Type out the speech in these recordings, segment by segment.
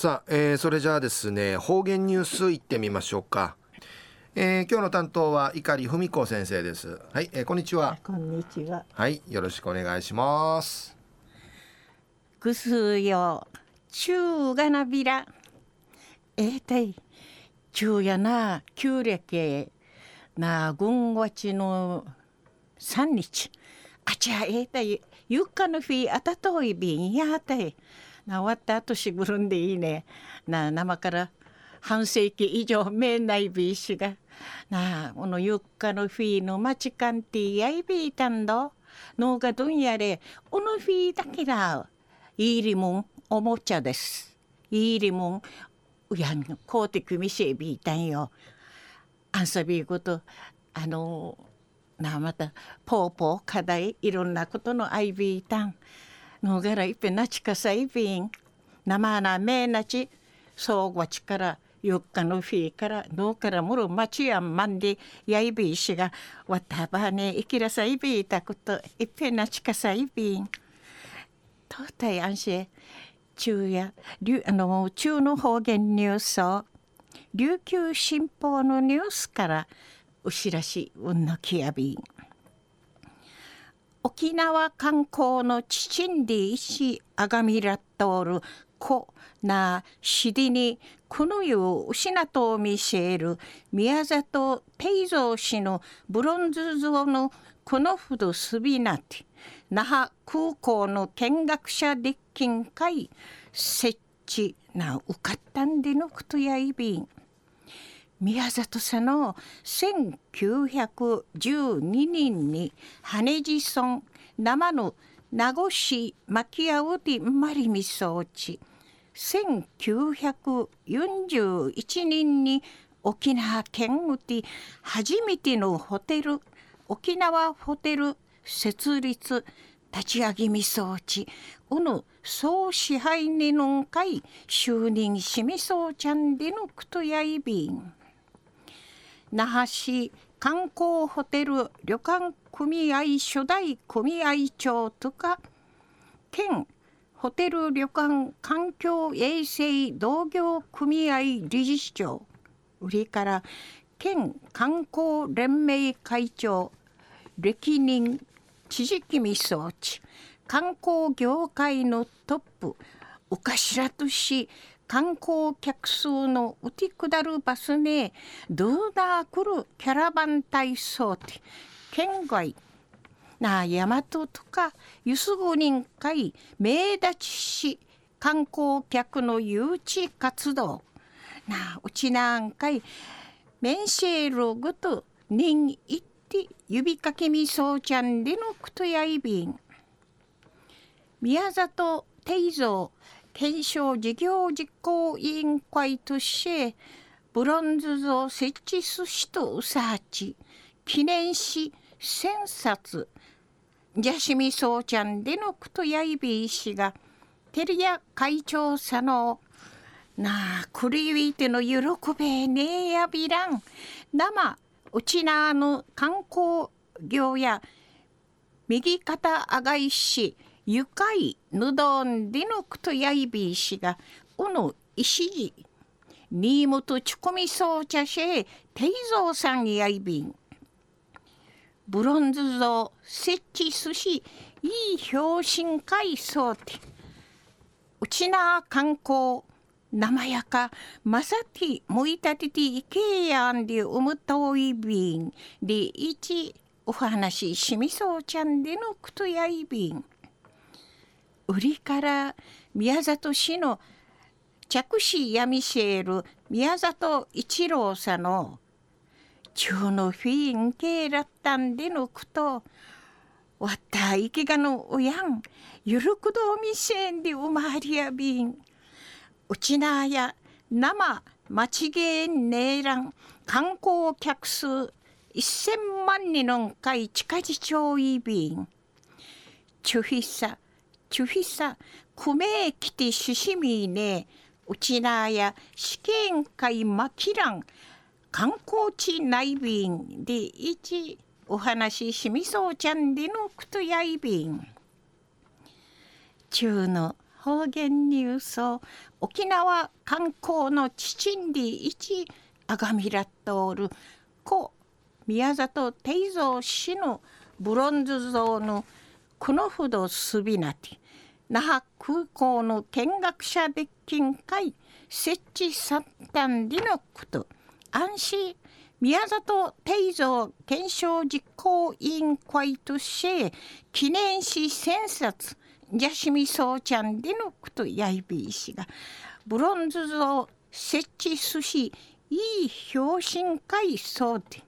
さあ、えー、それじゃあですね方言ニュースいってみましょうか、えー、今日の担当は碇文子先生です。はい、えー、こんにちは。こんにちは。はいよろしくお願いします。ぐすよ中がなびら。えー、たい中やな旧暦な軍ちの三日あちゃえー、たいゆっかのフィあたといびんやたい。な終わった後しぐるんでいいね。なあ生から半世紀以上めないびいしが。なあこのゆっかのフィーのまちかんてやいびいたんど。のがどんやれおのフィーだけだ。いいりもんおもちゃです。いいりもんうやんこうてくみせびいたんよ。あんさびことあのなあまたぽうぽう課題いろんなことのあいびいたん。のがらいっぺなちかさいびん。生なめなち。そうごちからゆっかのフィーからのからもろまちやんまんでやいびいしがわたばねいきらさいびいたこといっぺなちかさいびん。とうたいあんし中やあの中の方言ニュースを琉球新報のニュースからうしらしうんのきやびん。沖縄観光のチンディ石あがみらっとおるこなしりにこの世を失と見せる宮里定蔵氏のブロンズ像のこのほどすびなて那覇空港の見学者立金会設置なうかったんでのくとやいびん。宮里さの1912年に羽地村生の名護市牧合でまりみそうち1941年に沖縄県うて初めてのホテル沖縄ホテル設立立ち上げみそうちうぬ総支配にのんかい就任しみそうちゃんでのくとやいびん。那覇市観光ホテル旅館組合初代組合長とか県ホテル旅館環境衛生同業組合理事長売りから県観光連盟会長歴任知事君装置観光業界のトップお頭とし観光客数のうてくだるバスねどうだくるキャラバン体操って県外な大和とかゆすぐ人会名立ちし観光客の誘致活動。なうちなんかいメンシェルグと人いって指かけみそうちゃんでのくとやいびん。宮里定蔵検証事業実行委員会としてブロンズ像設置すしとうさち記念し千冊。ジャシミソウちゃんでのくとやいびいしがテリア会長さのなあクリウィての喜べねえやびらん。生うちなあの観光業や右肩あがいしゆかいぬどんでのくとやいびいしがうぬいしじにむとちこみそうちゃしえていぞうさんやいびん。ブロンズ像設置すしいい表紙会そうて。うちなあ観光生やかまさてもいたてていけやんでうむといびんでいちお話しみそうちゃんでのくとやいびん。売りから宮里市の着手やみせえる宮里一郎さんの中のフィンケーラッタンでのくとわったいきがのおやんゆるくどみせんでうまりやびん。うちなや生まちげんねえらん観光客数1000万人の会近じちょいびん。ちゅひさちゅひさくめきてししみねうちなや試験会まきらん観光地内便で一お話ししみそうちゃんでのくとやいびん中の方言ニュース沖縄観光の父んり一あがみらっとおる故宮里定蔵氏のブロンズ像のこのほどすびなて。那覇空港の見学者デッキン会設置さったんでのこと。安心宮里定蔵検証実行委員会として記念誌千冊ジャシミソーちゃんでのことやいびいしがブロンズ像設置すしいい表心会そうで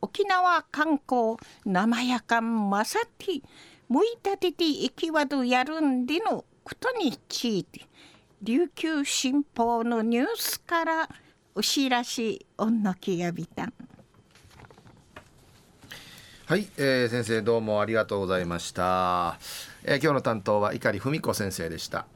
沖縄観光生やかんまさてむいたてていきわどやるんでのことについて琉球新報のニュースからおしらしおんのきやびたん。はい、えー、先生どうもありがとうございました、えー、今日の担当は碇文子先生でした。